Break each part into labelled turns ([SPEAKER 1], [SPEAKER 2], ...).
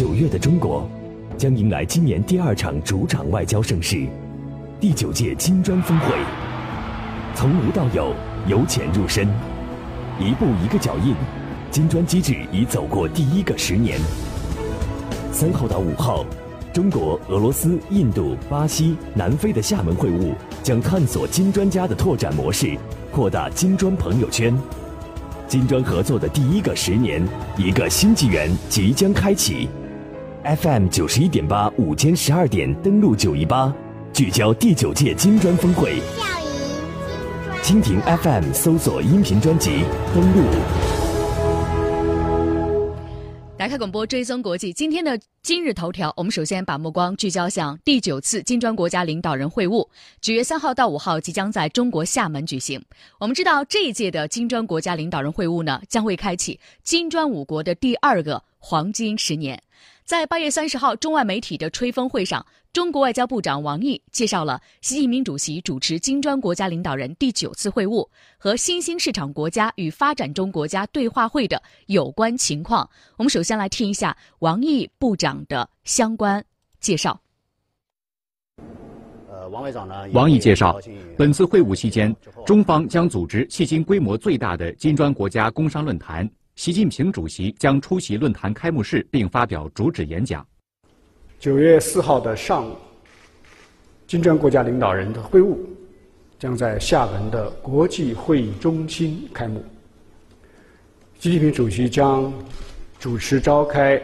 [SPEAKER 1] 九月的中国，将迎来今年第二场主场外交盛事——第九届金砖峰会。从无到有，由浅入深，一步一个脚印，金砖机制已走过第一个十年。三号到五号，中国、俄罗斯、印度、巴西、南非的厦门会晤将探索金砖家的拓展模式，扩大金砖朋友圈。金砖合作的第一个十年，一个新纪元即将开启。FM 九十一点八，午间十二点登录九一八，聚焦第九届金砖峰会。蜻蜓 FM 搜索音频专辑，登录。
[SPEAKER 2] 打开广播，追踪国际。今天的今日头条，我们首先把目光聚焦向第九次金砖国家领导人会晤，九月三号到五号即将在中国厦门举行。我们知道，这一届的金砖国家领导人会晤呢，将会开启金砖五国的第二个黄金十年。在八月三十号中外媒体的吹风会上，中国外交部长王毅介绍了习近平主席主持金砖国家领导人第九次会晤和新兴市场国家与发展中国家对话会的有关情况。我们首先来听一下王毅部长的相关介绍。
[SPEAKER 3] 呃，王委长呢？
[SPEAKER 4] 王毅介绍，本次会晤期间，中方将组织迄今规模最大的金砖国家工商论坛。习近平主席将出席论坛开幕式并发表主旨演讲。
[SPEAKER 5] 九月四号的上午，金砖国家领导人的会晤将在厦门的国际会议中心开幕。习近平主席将主持召开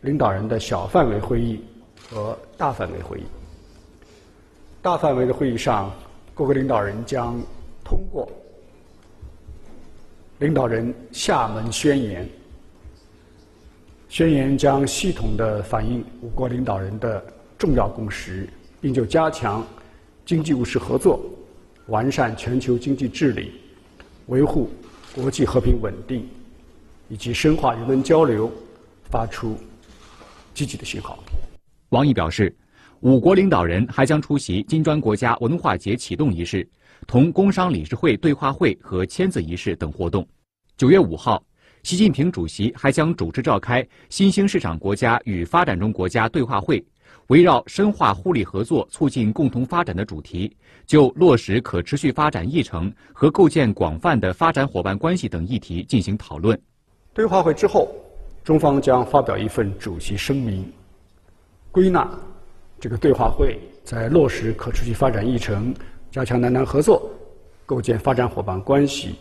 [SPEAKER 5] 领导人的小范围会议和大范围会议。大范围的会议上，各个领导人将通过。领导人厦门宣言，宣言将系统的反映五国领导人的重要共识，并就加强经济务实合作、完善全球经济治理、维护国际和平稳定以及深化人文交流发出积极的信号。
[SPEAKER 4] 王毅表示，五国领导人还将出席金砖国家文化节启动仪式。同工商理事会对话会和签字仪式等活动。九月五号，习近平主席还将主持召开新兴市场国家与发展中国家对话会，围绕深化互利合作、促进共同发展的主题，就落实可持续发展议程和构建广泛的发展伙伴关系等议题进行讨论。
[SPEAKER 5] 对话会之后，中方将发表一份主席声明，归纳这个对话会在落实可持续发展议程。加强南南合作、构建发展伙伴关系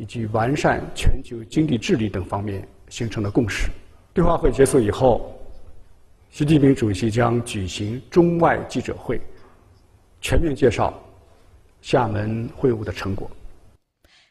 [SPEAKER 5] 以及完善全球经济治理等方面形成的共识。对话会结束以后，习近平主席将举行中外记者会，全面介绍厦门会晤的成果。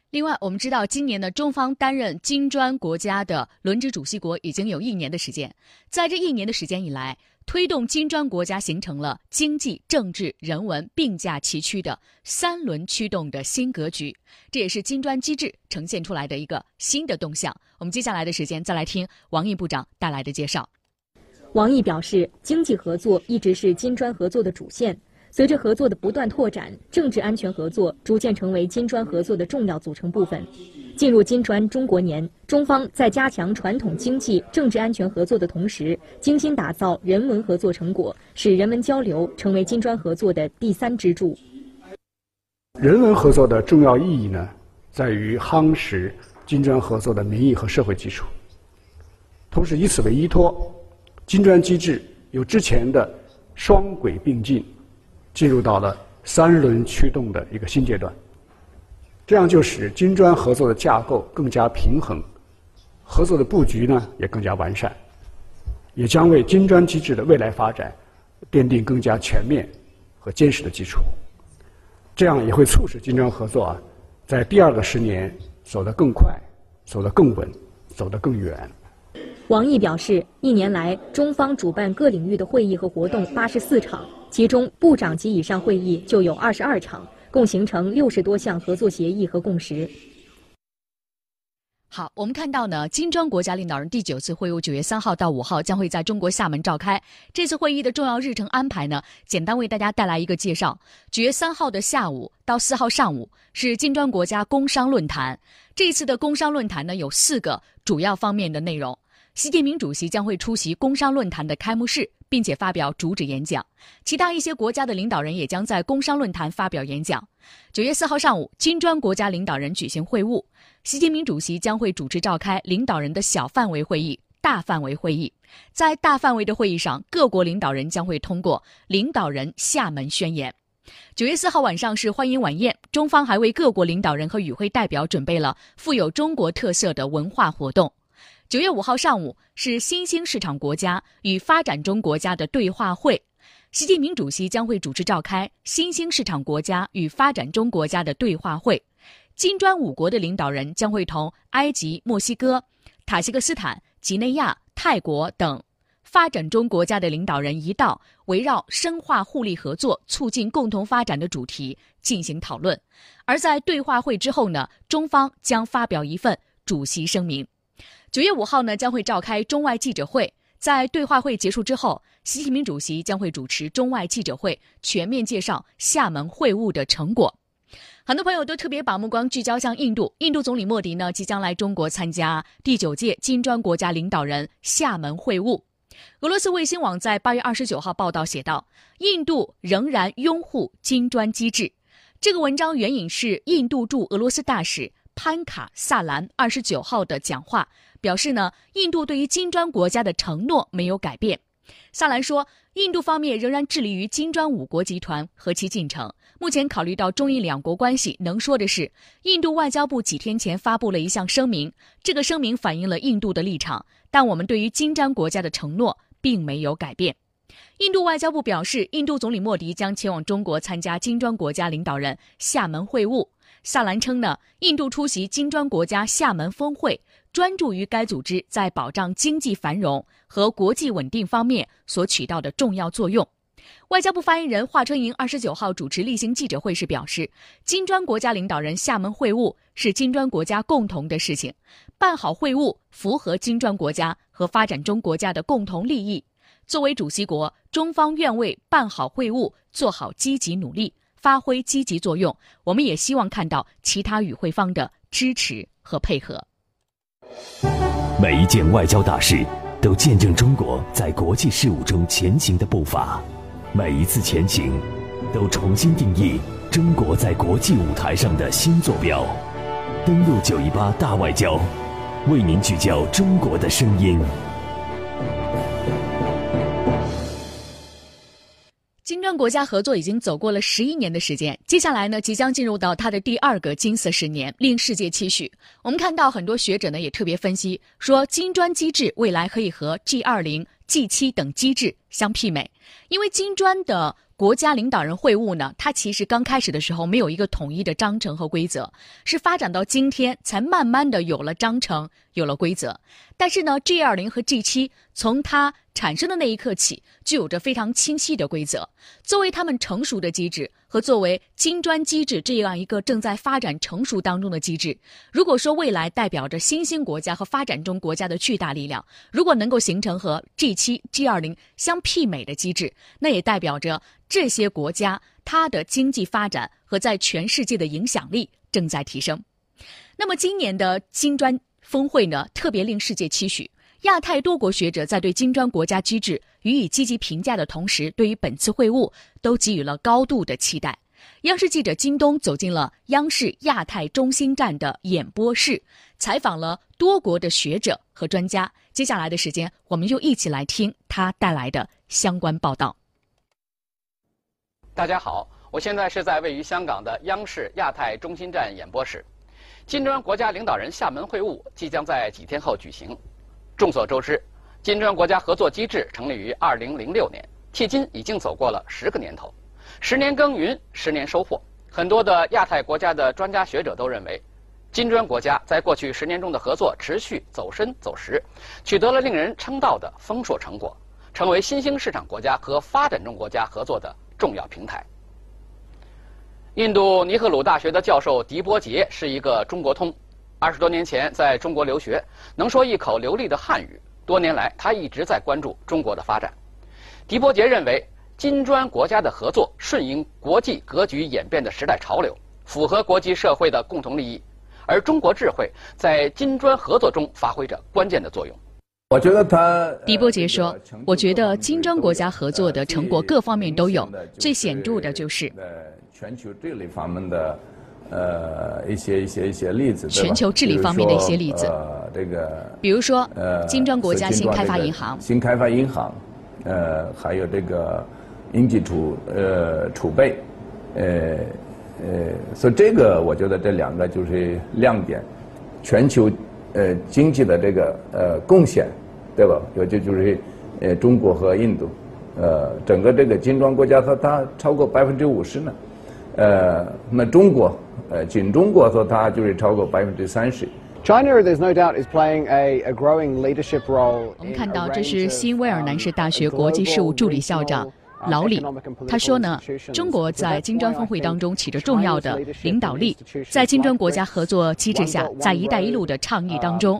[SPEAKER 2] 另外，我们知道，今年的，中方担任金砖国家的轮值主席国已经有一年的时间，在这一年的时间以来。推动金砖国家形成了经济、政治、人文并驾齐驱的三轮驱动的新格局，这也是金砖机制呈现出来的一个新的动向。我们接下来的时间再来听王毅部长带来的介绍。
[SPEAKER 6] 王毅表示，经济合作一直是金砖合作的主线。随着合作的不断拓展，政治安全合作逐渐成为金砖合作的重要组成部分。进入金砖中国年，中方在加强传统经济、政治安全合作的同时，精心打造人文合作成果，使人文交流成为金砖合作的第三支柱。
[SPEAKER 5] 人文合作的重要意义呢，在于夯实金砖合作的民意和社会基础，同时以此为依托，金砖机制由之前的双轨并进。进入到了三轮驱动的一个新阶段，这样就使金砖合作的架构更加平衡，合作的布局呢也更加完善，也将为金砖机制的未来发展奠定更加全面和坚实的基础。这样也会促使金砖合作啊，在第二个十年走得更快，走得更稳，走得更远。
[SPEAKER 6] 王毅表示，一年来，中方主办各领域的会议和活动八十四场。其中，部长级以上会议就有二十二场，共形成六十多项合作协议和共识。
[SPEAKER 2] 好，我们看到呢，金砖国家领导人第九次会晤九月三号到五号将会在中国厦门召开。这次会议的重要日程安排呢，简单为大家带来一个介绍。九月三号的下午到四号上午是金砖国家工商论坛。这次的工商论坛呢，有四个主要方面的内容。习近平主席将会出席工商论坛的开幕式，并且发表主旨演讲。其他一些国家的领导人也将在工商论坛发表演讲。九月四号上午，金砖国家领导人举行会晤，习近平主席将会主持召开领导人的小范围会议、大范围会议。在大范围的会议上，各国领导人将会通过领导人厦门宣言。九月四号晚上是欢迎晚宴，中方还为各国领导人和与会代表准备了富有中国特色的文化活动。九月五号上午是新兴市场国家与发展中国家的对话会，习近平主席将会主持召开新兴市场国家与发展中国家的对话会。金砖五国的领导人将会同埃及、墨西哥、塔吉克斯坦、几内亚、泰国等。发展中国家的领导人一道，围绕深化互利合作、促进共同发展的主题进行讨论。而在对话会之后呢，中方将发表一份主席声明。九月五号呢，将会召开中外记者会。在对话会结束之后，习近平主席将会主持中外记者会，全面介绍厦门会晤的成果。很多朋友都特别把目光聚焦向印度，印度总理莫迪呢即将来中国参加第九届金砖国家领导人厦门会晤。俄罗斯卫星网在八月二十九号报道写道：“印度仍然拥护金砖机制。”这个文章援引是印度驻俄罗斯大使潘卡萨兰二十九号的讲话，表示呢，印度对于金砖国家的承诺没有改变。萨兰说，印度方面仍然致力于金砖五国集团和其进程。目前考虑到中印两国关系，能说的是，印度外交部几天前发布了一项声明，这个声明反映了印度的立场。但我们对于金砖国家的承诺并没有改变。印度外交部表示，印度总理莫迪将前往中国参加金砖国家领导人厦门会晤。萨兰称呢，印度出席金砖国家厦门峰会，专注于该组织在保障经济繁荣和国际稳定方面所起到的重要作用。外交部发言人华春莹二十九号主持例行记者会时表示，金砖国家领导人厦门会晤是金砖国家共同的事情，办好会晤符合金砖国家和发展中国家的共同利益。作为主席国，中方愿为办好会晤做好积极努力，发挥积极作用。我们也希望看到其他与会方的支持和配合。
[SPEAKER 1] 每一件外交大事，都见证中国在国际事务中前行的步伐。每一次前行，都重新定义中国在国际舞台上的新坐标。登录九一八大外交，为您聚焦中国的声音。
[SPEAKER 2] 跟国家合作已经走过了十一年的时间，接下来呢，即将进入到它的第二个金色十年，令世界期许。我们看到很多学者呢也特别分析说，金砖机制未来可以和 G 二零。G 七等机制相媲美，因为金砖的国家领导人会晤呢，它其实刚开始的时候没有一个统一的章程和规则，是发展到今天才慢慢的有了章程，有了规则。但是呢，G 二零和 G 七从它产生的那一刻起，就有着非常清晰的规则。作为他们成熟的机制，和作为金砖机制这样一个正在发展成熟当中的机制，如果说未来代表着新兴国家和发展中国家的巨大力量，如果能够形成和 G 七、G 二零相媲美的机制，那也代表着这些国家它的经济发展和在全世界的影响力正在提升。那么今年的金砖峰会呢，特别令世界期许。亚太多国学者在对金砖国家机制予以积极评价的同时，对于本次会晤都给予了高度的期待。央视记者金东走进了央视亚太中心站的演播室，采访了多国的学者和专家。接下来的时间，我们就一起来听他带来的相关报道。
[SPEAKER 3] 大家好，我现在是在位于香港的央视亚太中心站演播室。金砖国家领导人厦门会晤即将在几天后举行。众所周知，金砖国家合作机制成立于2006年，迄今已经走过了十个年头。十年耕耘，十年收获。很多的亚太国家的专家学者都认为，金砖国家在过去十年中的合作持续走深走实，取得了令人称道的丰硕成果，成为新兴市场国家和发展中国家合作的重要平台。印度尼赫鲁大学的教授迪波杰是一个中国通。二十多年前在中国留学，能说一口流利的汉语。多年来，他一直在关注中国的发展。狄波杰认为，金砖国家的合作顺应国际格局演变的时代潮流，符合国际社会的共同利益，而中国智慧在金砖合作中发挥着关键的作用。
[SPEAKER 7] 我觉得他，
[SPEAKER 2] 狄波杰说：“我觉得金砖国家合作的成果各方面都有，最显著的就是
[SPEAKER 7] 全球治理方面的，呃，一些一些一些例子。
[SPEAKER 2] 全球治理方面的一些例子，
[SPEAKER 7] 呃，这个，
[SPEAKER 2] 比如说，呃，金砖国家新开发银行，
[SPEAKER 7] 新开发银行，呃，还有这个应急储呃储备，呃呃，所以这个我觉得这两个就是亮点，全球呃经济的这个呃贡献。”对吧？尤其就是，呃，中国和印度，呃，整个这个金砖国家，它它超过百分之五十呢，呃，那中国，呃，仅中国说它就是超过百分之三十。
[SPEAKER 8] China, there's no doubt, is playing a a growing leadership role.
[SPEAKER 2] 我们看到，这是新威尔南市大学国际事务助理校长。老李他说呢，中国在金砖峰会当中起着重要的领导力，在金砖国家合作机制下，在“一带一路”的倡议当中，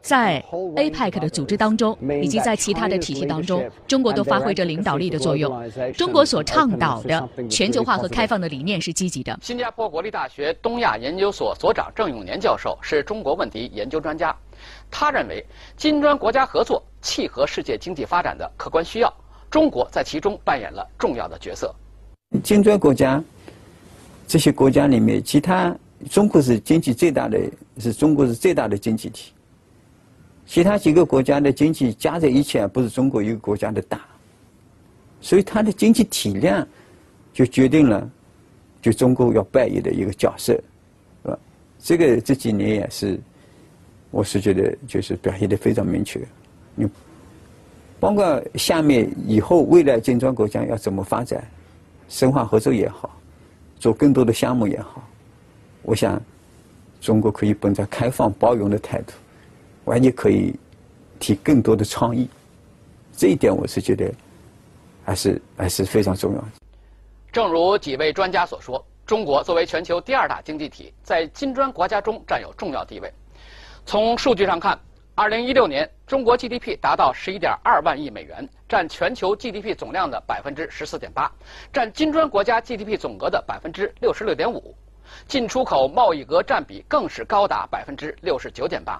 [SPEAKER 2] 在 APEC 的组织当中，以及在其他的体系当中，中国都发挥着领导力的作用。中国所倡导的全球化和开放的理念是积极的。
[SPEAKER 3] 新加坡国立大学东亚研究所所长郑永年教授是中国问题研究专家，他认为金砖国家合作契合世界经济发展的客观需要。中国在其中扮演了重要的角色。
[SPEAKER 9] 金砖国家这些国家里面，其他中国是经济最大的，是中国是最大的经济体。其他几个国家的经济加在一起啊，不是中国一个国家的大。所以它的经济体量就决定了，就中国要扮演的一个角色，是吧？这个这几年也是，我是觉得就是表现的非常明确，你。包括下面以后未来金砖国家要怎么发展，深化合作也好，做更多的项目也好，我想，中国可以本着开放包容的态度，完全可以提更多的创意，这一点我是觉得还是还是非常重要的。
[SPEAKER 3] 正如几位专家所说，中国作为全球第二大经济体，在金砖国家中占有重要地位。从数据上看。二零一六年，中国 GDP 达到十一点二万亿美元，占全球 GDP 总量的百分之十四点八，占金砖国家 GDP 总额的百分之六十六点五，进出口贸易额占比更是高达百分之六十九点八。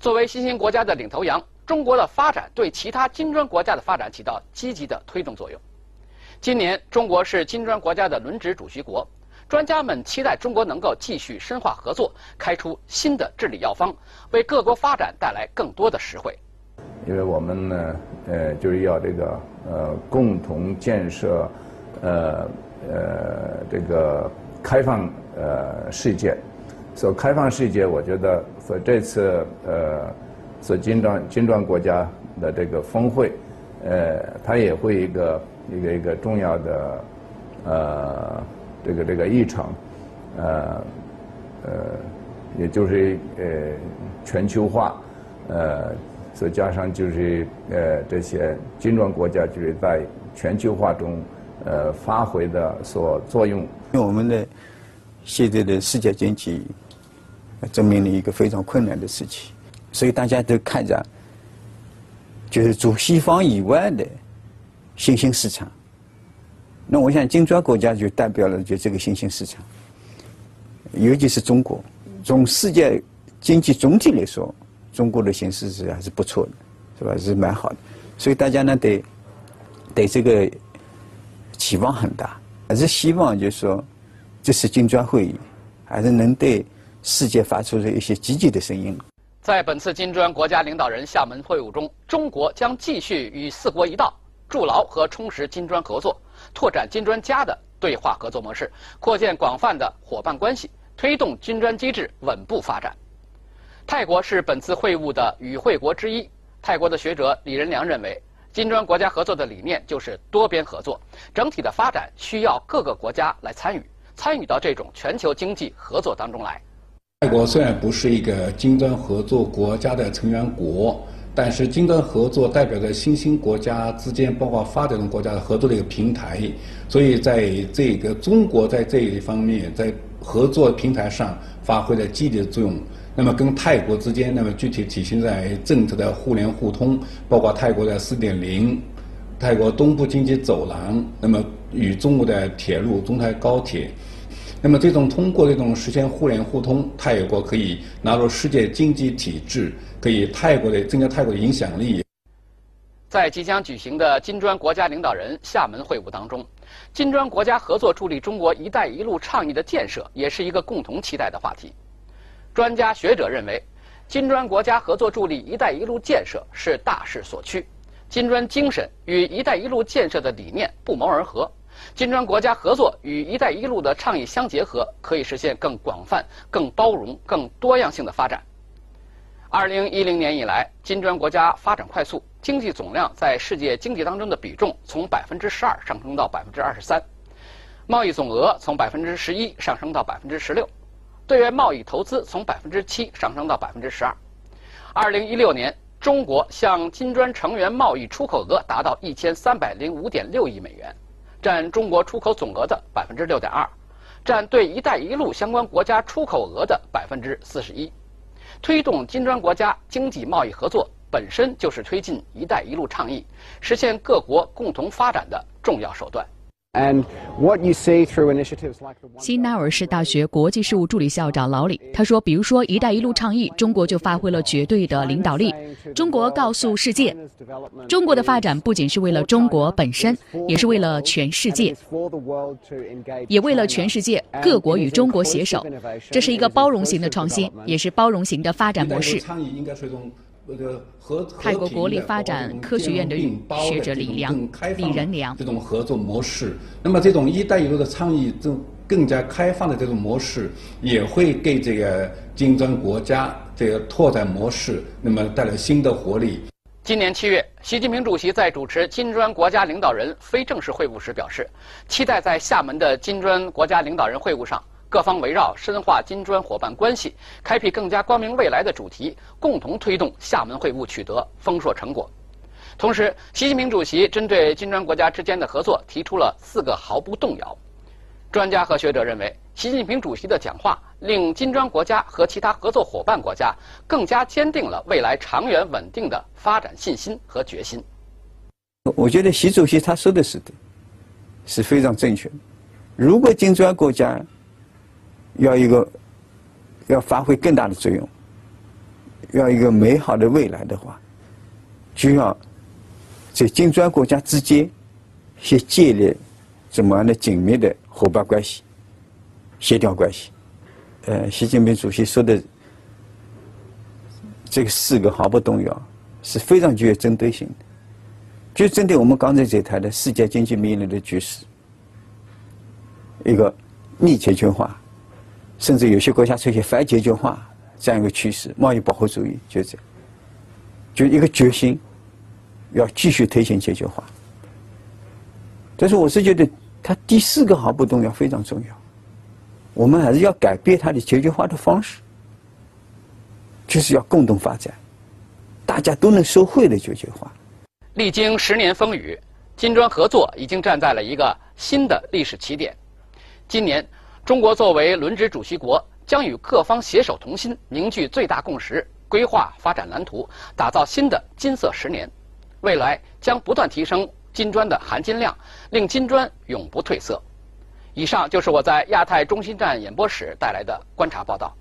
[SPEAKER 3] 作为新兴国家的领头羊，中国的发展对其他金砖国家的发展起到积极的推动作用。今年，中国是金砖国家的轮值主席国。专家们期待中国能够继续深化合作，开出新的治理药方，为各国发展带来更多的实惠。
[SPEAKER 7] 因为我们呢，呃，就是要这个呃，共同建设，呃呃，这个开放呃世界。所开放世界，我觉得所这次呃，所金砖金砖国家的这个峰会，呃，它也会一个一个一个重要的呃。这个这个议程，呃呃，也就是呃全球化，呃，再加上就是呃这些金砖国家就是在全球化中呃发挥的所作用。
[SPEAKER 9] 因为我们的现在的世界经济证明了一个非常困难的事情，所以大家都看着，就是主西方以外的新兴市场。那我想，金砖国家就代表了就这个新兴市场，尤其是中国。从世界经济总体来说，中国的形势是还是不错的，是吧？是蛮好的。所以大家呢，对对这个期望很大，还是希望就是说，这次金砖会议还是能对世界发出一些积极的声音。
[SPEAKER 3] 在本次金砖国家领导人厦门会晤中，中国将继续与四国一道筑牢和充实金砖合作。拓展金砖加的对话合作模式，扩建广泛的伙伴关系，推动金砖机制稳步发展。泰国是本次会晤的与会国之一。泰国的学者李仁良认为，金砖国家合作的理念就是多边合作，整体的发展需要各个国家来参与，参与到这种全球经济合作当中来。
[SPEAKER 10] 泰国虽然不是一个金砖合作国家的成员国。但是金砖合作代表着新兴国家之间，包括发展中国家的合作的一个平台，所以在这个中国在这一方面在合作平台上发挥了积极的作用。那么跟泰国之间，那么具体体现在政策的互联互通，包括泰国的四点零，泰国东部经济走廊，那么与中国的铁路中泰高铁。那么，这种通过这种实现互联互通，泰国可以纳入世界经济体制，可以泰国的增加泰国的影响力。
[SPEAKER 3] 在即将举行的金砖国家领导人厦门会晤当中，金砖国家合作助力中国“一带一路”倡议的建设也是一个共同期待的话题。专家学者认为，金砖国家合作助力“一带一路”建设是大势所趋，金砖精神与“一带一路”建设的理念不谋而合，金砖国家合作与“一带一路”的倡议相结合，可以实现更广泛、更包容、更多样性的发展。二零一零年以来，金砖国家发展快速。经济总量在世界经济当中的比重从百分之十二上升到百分之二十三，贸易总额从百分之十一上升到百分之十六，对外贸易投资从百分之七上升到百分之十二。二零一六年，中国向金砖成员贸易出口额达到一千三百零五点六亿美元，占中国出口总额的百分之六点二，占对“一带一路”相关国家出口额的百分之四十一，推动金砖国家经济贸易合作。本身就是推进“一带一路”倡议、实现各国共同发展的重要手段。
[SPEAKER 2] 新纳尔市大学国际事务助理校长老李他说：“比如说‘一带一路’倡议，中国就发挥了绝对的领导力。中国告诉世界，中国的发展不仅是为了中国本身，也是为了全世界，也为了全世界各国与中国携手。这是一个包容型的创新，也是包容型的发展模式。”泰国国立发展科学院的学者李良、李仁良
[SPEAKER 10] 这种合作模式，那么这种“一带一路”的倡议，这种更加开放的这种模式，也会给这个金砖国家这个拓展模式，那么带来新的活力。
[SPEAKER 3] 今年七月，习近平主席在主持金砖国家领导人非正式会晤时表示，期待在厦门的金砖国家领导人会晤上。各方围绕深化金砖伙伴关系、开辟更加光明未来的主题，共同推动厦门会晤取得丰硕成果。同时，习近平主席针对金砖国家之间的合作提出了四个毫不动摇。专家和学者认为，习近平主席的讲话令金砖国家和其他合作伙伴国家更加坚定了未来长远稳定的发展信心和决心。
[SPEAKER 9] 我觉得习主席他说的是的，是非常正确的。如果金砖国家，要一个要发挥更大的作用，要一个美好的未来的话，就要在金砖国家之间先建立怎么样的紧密的伙伴关系、协调关系。呃，习近平主席说的这个四个毫不动摇，是非常具有针对性的，就针对我们刚才在谈的世界经济面临的局势，一个逆全球化。甚至有些国家出现反全球化这样一个趋势，贸易保护主义就这，就一个决心要继续推行全球化。但是我是觉得，它第四个毫不动摇非常重要，我们还是要改变它的全球化的方式，就是要共同发展，大家都能受惠的全球化。
[SPEAKER 3] 历经十年风雨，金砖合作已经站在了一个新的历史起点。今年。中国作为轮值主席国，将与各方携手同心，凝聚最大共识，规划发展蓝图，打造新的金色十年。未来将不断提升金砖的含金量，令金砖永不褪色。以上就是我在亚太中心站演播室带来的观察报道。